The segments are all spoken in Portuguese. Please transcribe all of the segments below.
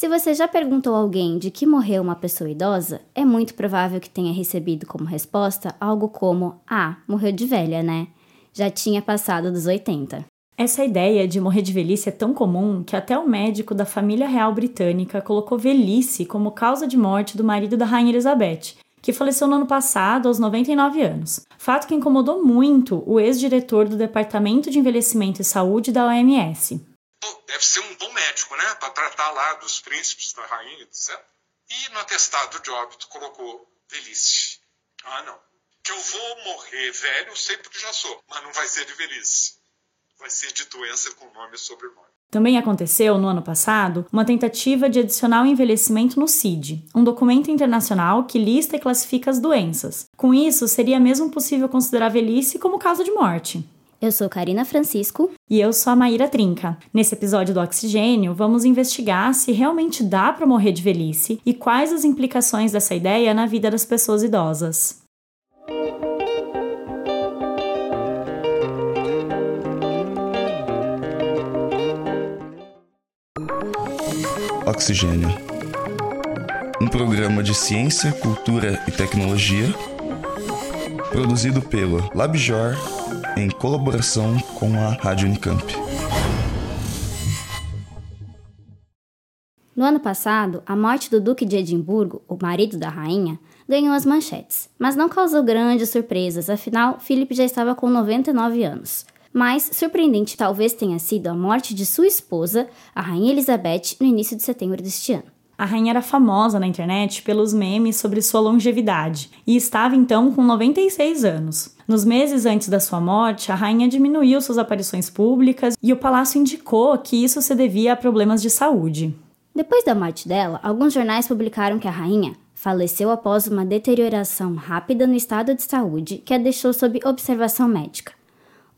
Se você já perguntou a alguém de que morreu uma pessoa idosa, é muito provável que tenha recebido como resposta algo como: Ah, morreu de velha, né? Já tinha passado dos 80. Essa ideia de morrer de velhice é tão comum que até o médico da família real britânica colocou velhice como causa de morte do marido da Rainha Elizabeth, que faleceu no ano passado aos 99 anos. Fato que incomodou muito o ex-diretor do Departamento de Envelhecimento e Saúde da OMS. Deve ser um bom médico, né? Para tratar lá dos príncipes, da rainha, etc. E no atestado de óbito colocou velhice. Ah, não. Que eu vou morrer velho, sempre já sou, mas não vai ser de velhice. Vai ser de doença com nome e sobrenome. Também aconteceu, no ano passado, uma tentativa de adicionar o envelhecimento no CID, um documento internacional que lista e classifica as doenças. Com isso, seria mesmo possível considerar velhice como causa de morte. Eu sou Karina Francisco. E eu sou a Maíra Trinca. Nesse episódio do Oxigênio, vamos investigar se realmente dá para morrer de velhice e quais as implicações dessa ideia na vida das pessoas idosas. Oxigênio. Um programa de ciência, cultura e tecnologia produzido pelo LabJor em colaboração com a Rádio Unicamp. No ano passado, a morte do Duque de Edimburgo, o marido da rainha, ganhou as manchetes, mas não causou grandes surpresas, afinal, Philip já estava com 99 anos. Mais surpreendente talvez tenha sido a morte de sua esposa, a Rainha Elizabeth, no início de setembro deste ano. A rainha era famosa na internet pelos memes sobre sua longevidade e estava então com 96 anos. Nos meses antes da sua morte, a rainha diminuiu suas aparições públicas e o palácio indicou que isso se devia a problemas de saúde. Depois da morte dela, alguns jornais publicaram que a rainha faleceu após uma deterioração rápida no estado de saúde que a deixou sob observação médica.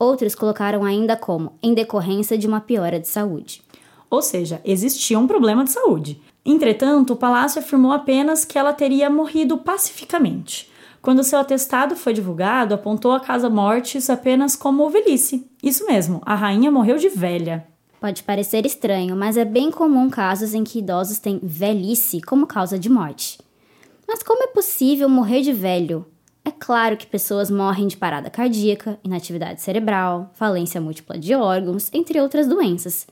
Outros colocaram ainda como em decorrência de uma piora de saúde. Ou seja, existia um problema de saúde. Entretanto, o palácio afirmou apenas que ela teria morrido pacificamente. Quando seu atestado foi divulgado, apontou a casa mortes apenas como velhice. Isso mesmo, a rainha morreu de velha. Pode parecer estranho, mas é bem comum casos em que idosos têm velhice como causa de morte. Mas como é possível morrer de velho? É claro que pessoas morrem de parada cardíaca, inatividade cerebral, falência múltipla de órgãos, entre outras doenças.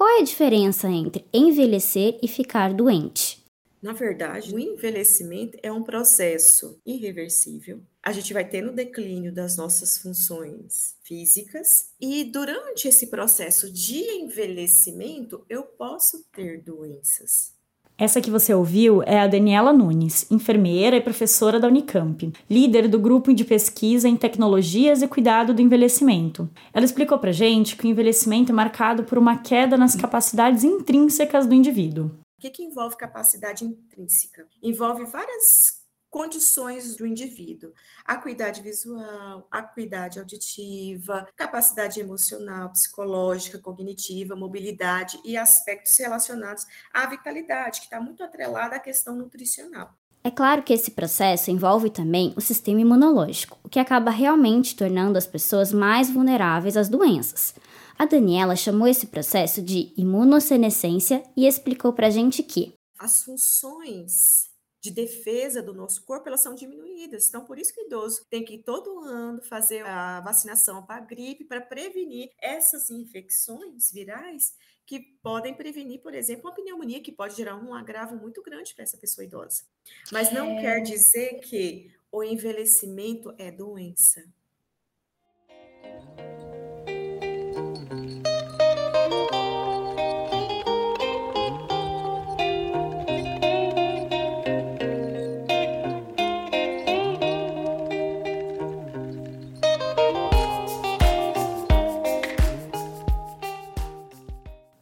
Qual é a diferença entre envelhecer e ficar doente? Na verdade, o envelhecimento é um processo irreversível. A gente vai tendo declínio das nossas funções físicas e durante esse processo de envelhecimento eu posso ter doenças. Essa que você ouviu é a Daniela Nunes, enfermeira e professora da Unicamp, líder do grupo de pesquisa em tecnologias e cuidado do envelhecimento. Ela explicou pra gente que o envelhecimento é marcado por uma queda nas capacidades intrínsecas do indivíduo. O que, que envolve capacidade intrínseca? Envolve várias condições do indivíduo: acuidade visual, acuidade auditiva, capacidade emocional, psicológica, cognitiva, mobilidade e aspectos relacionados à vitalidade, que está muito atrelada à questão nutricional. É claro que esse processo envolve também o sistema imunológico, o que acaba realmente tornando as pessoas mais vulneráveis às doenças. A Daniela chamou esse processo de imunossenescência e explicou pra gente que as funções de defesa do nosso corpo, elas são diminuídas. Então, por isso que o idoso tem que todo ano fazer a vacinação para a gripe, para prevenir essas infecções virais que podem prevenir, por exemplo, uma pneumonia que pode gerar um agravo muito grande para essa pessoa idosa. Mas não é... quer dizer que o envelhecimento é doença.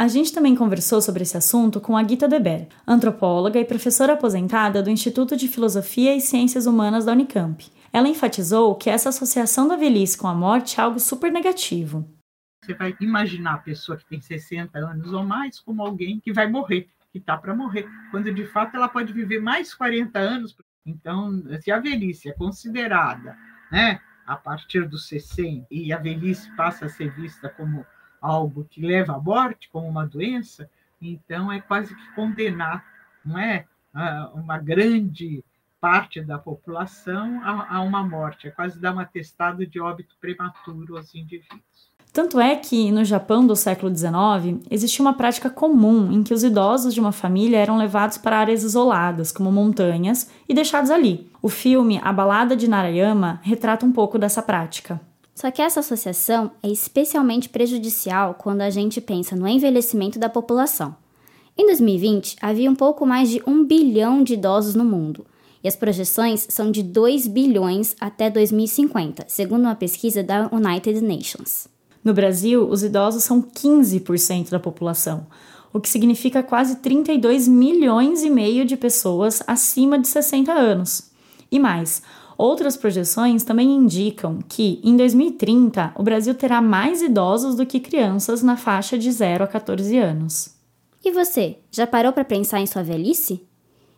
A gente também conversou sobre esse assunto com a Gita Deber, antropóloga e professora aposentada do Instituto de Filosofia e Ciências Humanas da Unicamp. Ela enfatizou que essa associação da velhice com a morte é algo super negativo. Você vai imaginar a pessoa que tem 60 anos ou mais como alguém que vai morrer, que está para morrer, quando de fato ela pode viver mais 40 anos. Então, se a velhice é considerada né, a partir dos 60 e a velhice passa a ser vista como algo que leva à morte, como uma doença, Então, é quase que condenar, não é? Uma grande parte da população a, uma morte, é quase dar um atestado de óbito prematuro aos indivíduos. Tanto é que, no Japão do século XIX, existia uma prática comum em que os idosos de uma família eram levados para áreas isoladas, como montanhas, e deixados ali. O filme A Balada de Narayama retrata um pouco dessa prática. Só que essa associação é especialmente prejudicial quando a gente pensa no envelhecimento da população. Em 2020, havia um pouco mais de um bilhão de idosos no mundo, e as projeções são de 2 bilhões até 2050, segundo uma pesquisa da United Nations. No Brasil, os idosos são 15% da população, o que significa quase 32 milhões e meio de pessoas acima de 60 anos. E mais, outras projeções também indicam que, em 2030, o Brasil terá mais idosos do que crianças na faixa de 0 a 14 anos. E você, já parou para pensar em sua velhice?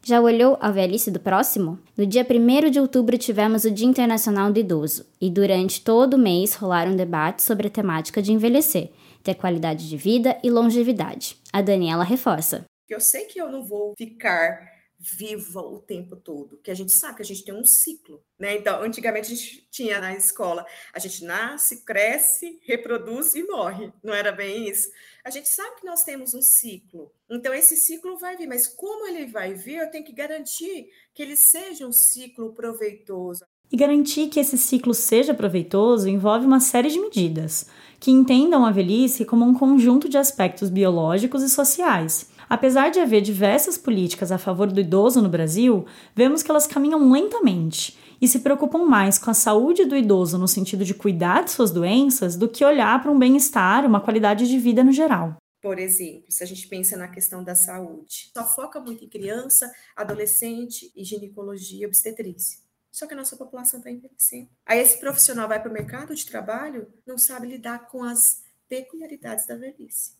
Já olhou a velhice do próximo? No dia 1 de outubro tivemos o Dia Internacional do Idoso e durante todo o mês rolaram debates sobre a temática de envelhecer, ter qualidade de vida e longevidade. A Daniela reforça. Eu sei que eu não vou ficar viva o tempo todo, que a gente sabe que a gente tem um ciclo, né? Então, antigamente a gente tinha na escola, a gente nasce, cresce, reproduz e morre, não era bem isso? A gente sabe que nós temos um ciclo, então esse ciclo vai vir, mas como ele vai vir, eu tenho que garantir que ele seja um ciclo proveitoso. E garantir que esse ciclo seja proveitoso envolve uma série de medidas que entendam a velhice como um conjunto de aspectos biológicos e sociais Apesar de haver diversas políticas a favor do idoso no Brasil, vemos que elas caminham lentamente e se preocupam mais com a saúde do idoso no sentido de cuidar de suas doenças do que olhar para um bem-estar, uma qualidade de vida no geral. Por exemplo, se a gente pensa na questão da saúde, só foca muito em criança, adolescente e ginecologia e obstetrícia. Só que a nossa população está envelhecendo. Aí esse profissional vai para o mercado de trabalho, não sabe lidar com as peculiaridades da velhice.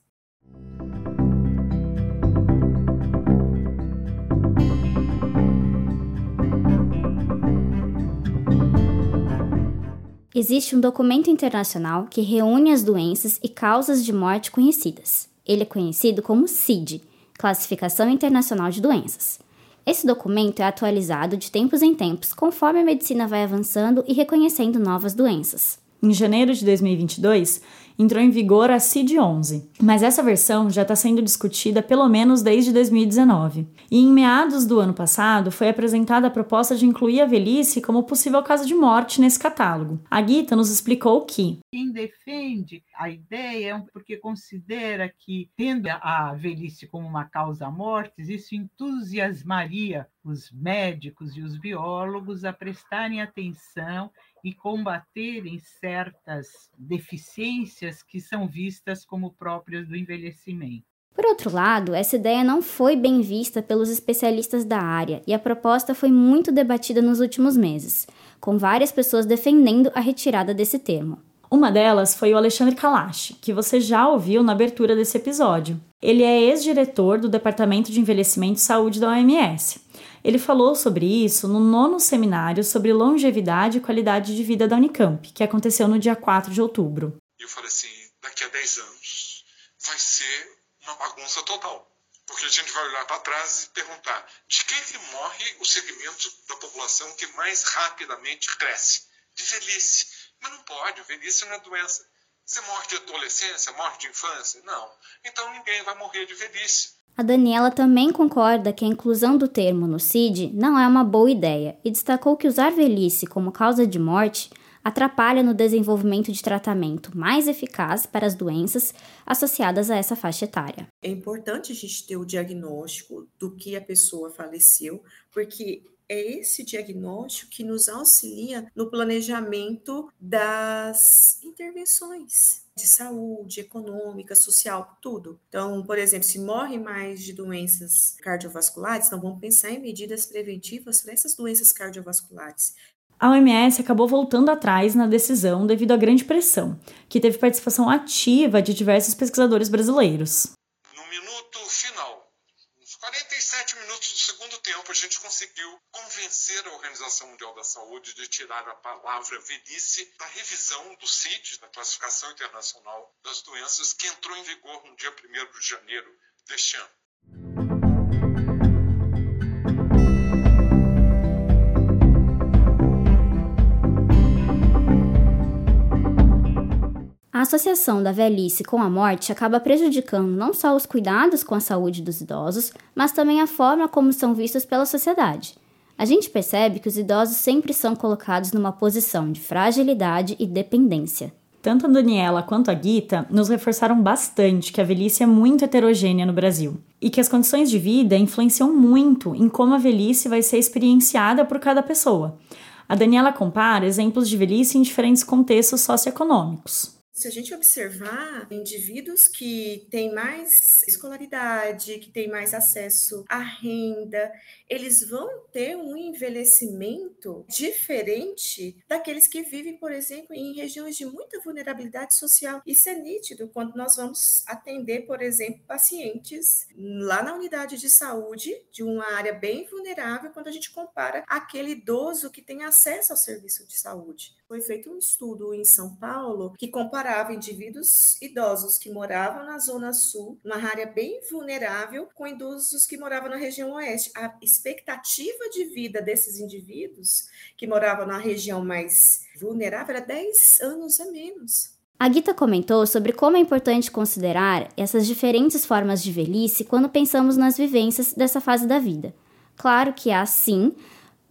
Existe um documento internacional que reúne as doenças e causas de morte conhecidas. Ele é conhecido como CID Classificação Internacional de Doenças. Esse documento é atualizado de tempos em tempos conforme a medicina vai avançando e reconhecendo novas doenças. Em janeiro de 2022, entrou em vigor a CID-11, mas essa versão já está sendo discutida pelo menos desde 2019. E em meados do ano passado foi apresentada a proposta de incluir a velhice como possível causa de morte nesse catálogo. A Guita nos explicou que quem defende a ideia é porque considera que, tendo a velhice como uma causa mortes, isso entusiasmaria os médicos e os biólogos a prestarem atenção e combaterem certas deficiências que são vistas como próprias do envelhecimento. Por outro lado, essa ideia não foi bem vista pelos especialistas da área e a proposta foi muito debatida nos últimos meses, com várias pessoas defendendo a retirada desse termo. Uma delas foi o Alexandre Kalash, que você já ouviu na abertura desse episódio. Ele é ex-diretor do Departamento de Envelhecimento e Saúde da OMS ele falou sobre isso no nono seminário sobre longevidade e qualidade de vida da Unicamp, que aconteceu no dia 4 de outubro. Falei assim: daqui a 10 anos vai ser uma bagunça total. Porque a gente vai olhar para trás e perguntar de quem que morre o segmento da população que mais rapidamente cresce? De velhice. Mas não pode, velhice não é doença. Você morre de adolescência, morre de infância? Não. Então ninguém vai morrer de velhice. A Daniela também concorda que a inclusão do termo no CID não é uma boa ideia e destacou que usar velhice como causa de morte atrapalha no desenvolvimento de tratamento mais eficaz para as doenças associadas a essa faixa etária. É importante a gente ter o diagnóstico do que a pessoa faleceu, porque é esse diagnóstico que nos auxilia no planejamento das intervenções de saúde, econômica, social, tudo. Então, por exemplo, se morre mais de doenças cardiovasculares, então vamos pensar em medidas preventivas para essas doenças cardiovasculares. A OMS acabou voltando atrás na decisão devido à grande pressão, que teve participação ativa de diversos pesquisadores brasileiros. No minuto final, nos 47 minutos do segundo tempo, a gente conseguiu convencer a Organização Mundial da Saúde de tirar a palavra velhice da revisão do CID, da Classificação Internacional das Doenças, que entrou em vigor no dia 1 de janeiro deste ano. A associação da velhice com a morte acaba prejudicando não só os cuidados com a saúde dos idosos, mas também a forma como são vistos pela sociedade. A gente percebe que os idosos sempre são colocados numa posição de fragilidade e dependência. Tanto a Daniela quanto a Guita nos reforçaram bastante que a velhice é muito heterogênea no Brasil e que as condições de vida influenciam muito em como a velhice vai ser experienciada por cada pessoa. A Daniela compara exemplos de velhice em diferentes contextos socioeconômicos. Se a gente observar indivíduos que têm mais escolaridade, que têm mais acesso à renda, eles vão ter um envelhecimento diferente daqueles que vivem, por exemplo, em regiões de muita vulnerabilidade social. Isso é nítido quando nós vamos atender, por exemplo, pacientes lá na unidade de saúde de uma área bem vulnerável, quando a gente compara aquele idoso que tem acesso ao serviço de saúde. Foi feito um estudo em São Paulo que comparava indivíduos idosos que moravam na Zona Sul, uma área bem vulnerável, com idosos que moravam na região Oeste. A expectativa de vida desses indivíduos que moravam na região mais vulnerável era 10 anos a menos. A Gita comentou sobre como é importante considerar essas diferentes formas de velhice quando pensamos nas vivências dessa fase da vida. Claro que há, sim,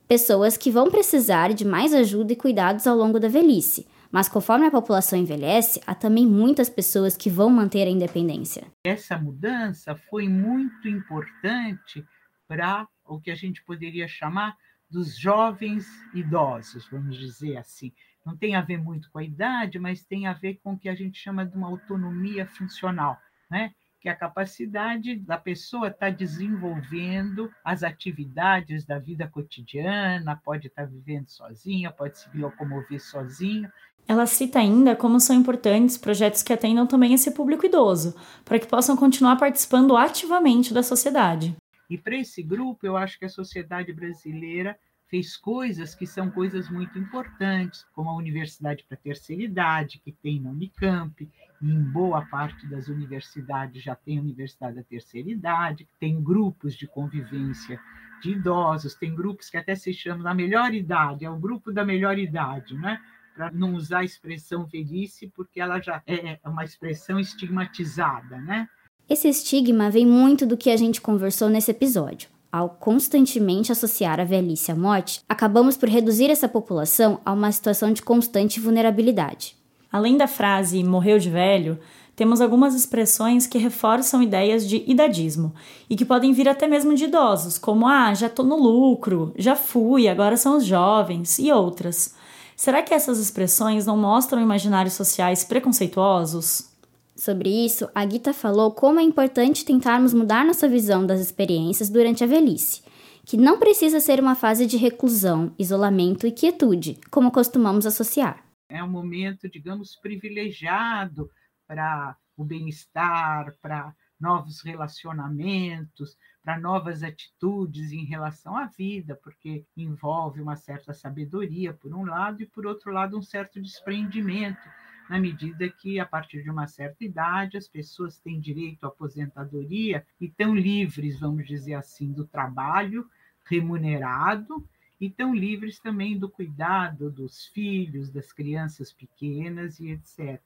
pessoas que vão precisar de mais ajuda e cuidados ao longo da velhice. Mas conforme a população envelhece, há também muitas pessoas que vão manter a independência. Essa mudança foi muito importante para o que a gente poderia chamar dos jovens idosos, vamos dizer assim. Não tem a ver muito com a idade, mas tem a ver com o que a gente chama de uma autonomia funcional, né? Que é a capacidade da pessoa estar tá desenvolvendo as atividades da vida cotidiana, pode estar tá vivendo sozinha, pode se locomover sozinho. Ela cita ainda como são importantes projetos que atendam também esse público idoso, para que possam continuar participando ativamente da sociedade. E para esse grupo, eu acho que a sociedade brasileira fez coisas que são coisas muito importantes, como a Universidade para a Terceira Idade, que tem na Unicamp, em boa parte das universidades já tem Universidade da Terceira Idade, tem grupos de convivência de idosos, tem grupos que até se chamam da melhor idade, é o grupo da melhor idade, né? para não usar a expressão velhice, porque ela já é, é uma expressão estigmatizada, né? Esse estigma vem muito do que a gente conversou nesse episódio. Ao constantemente associar a velhice à morte, acabamos por reduzir essa população a uma situação de constante vulnerabilidade. Além da frase morreu de velho, temos algumas expressões que reforçam ideias de idadismo e que podem vir até mesmo de idosos, como ah, já tô no lucro, já fui, agora são os jovens e outras. Será que essas expressões não mostram imaginários sociais preconceituosos? Sobre isso, a Gita falou como é importante tentarmos mudar nossa visão das experiências durante a velhice, que não precisa ser uma fase de reclusão, isolamento e quietude, como costumamos associar. É um momento, digamos, privilegiado para o bem-estar, para novos relacionamentos, para novas atitudes em relação à vida, porque envolve uma certa sabedoria, por um lado, e por outro lado, um certo desprendimento na medida que, a partir de uma certa idade, as pessoas têm direito à aposentadoria e estão livres, vamos dizer assim, do trabalho remunerado e estão livres também do cuidado dos filhos, das crianças pequenas e etc.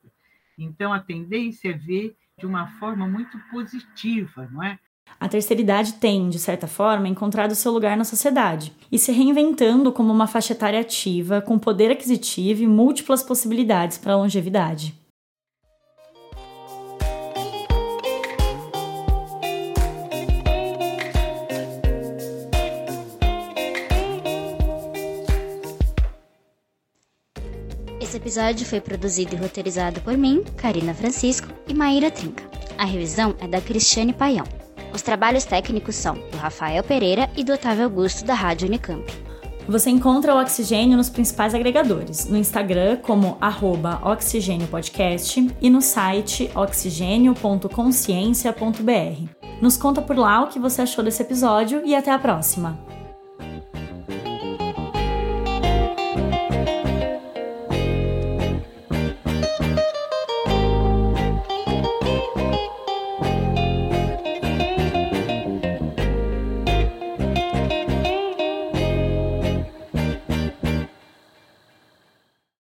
Então, a tendência é ver de uma forma muito positiva, não é? A terceira idade tem, de certa forma, encontrado seu lugar na sociedade e se reinventando como uma faixa etária ativa, com poder aquisitivo e múltiplas possibilidades para a longevidade. Episódio foi produzido e roteirizado por mim, Karina Francisco e Maíra Trinca. A revisão é da Cristiane Paião. Os trabalhos técnicos são do Rafael Pereira e do Otávio Augusto, da Rádio Unicamp. Você encontra o Oxigênio nos principais agregadores, no Instagram como arroba oxigêniopodcast e no site oxigênio.consciência.br. Nos conta por lá o que você achou desse episódio e até a próxima!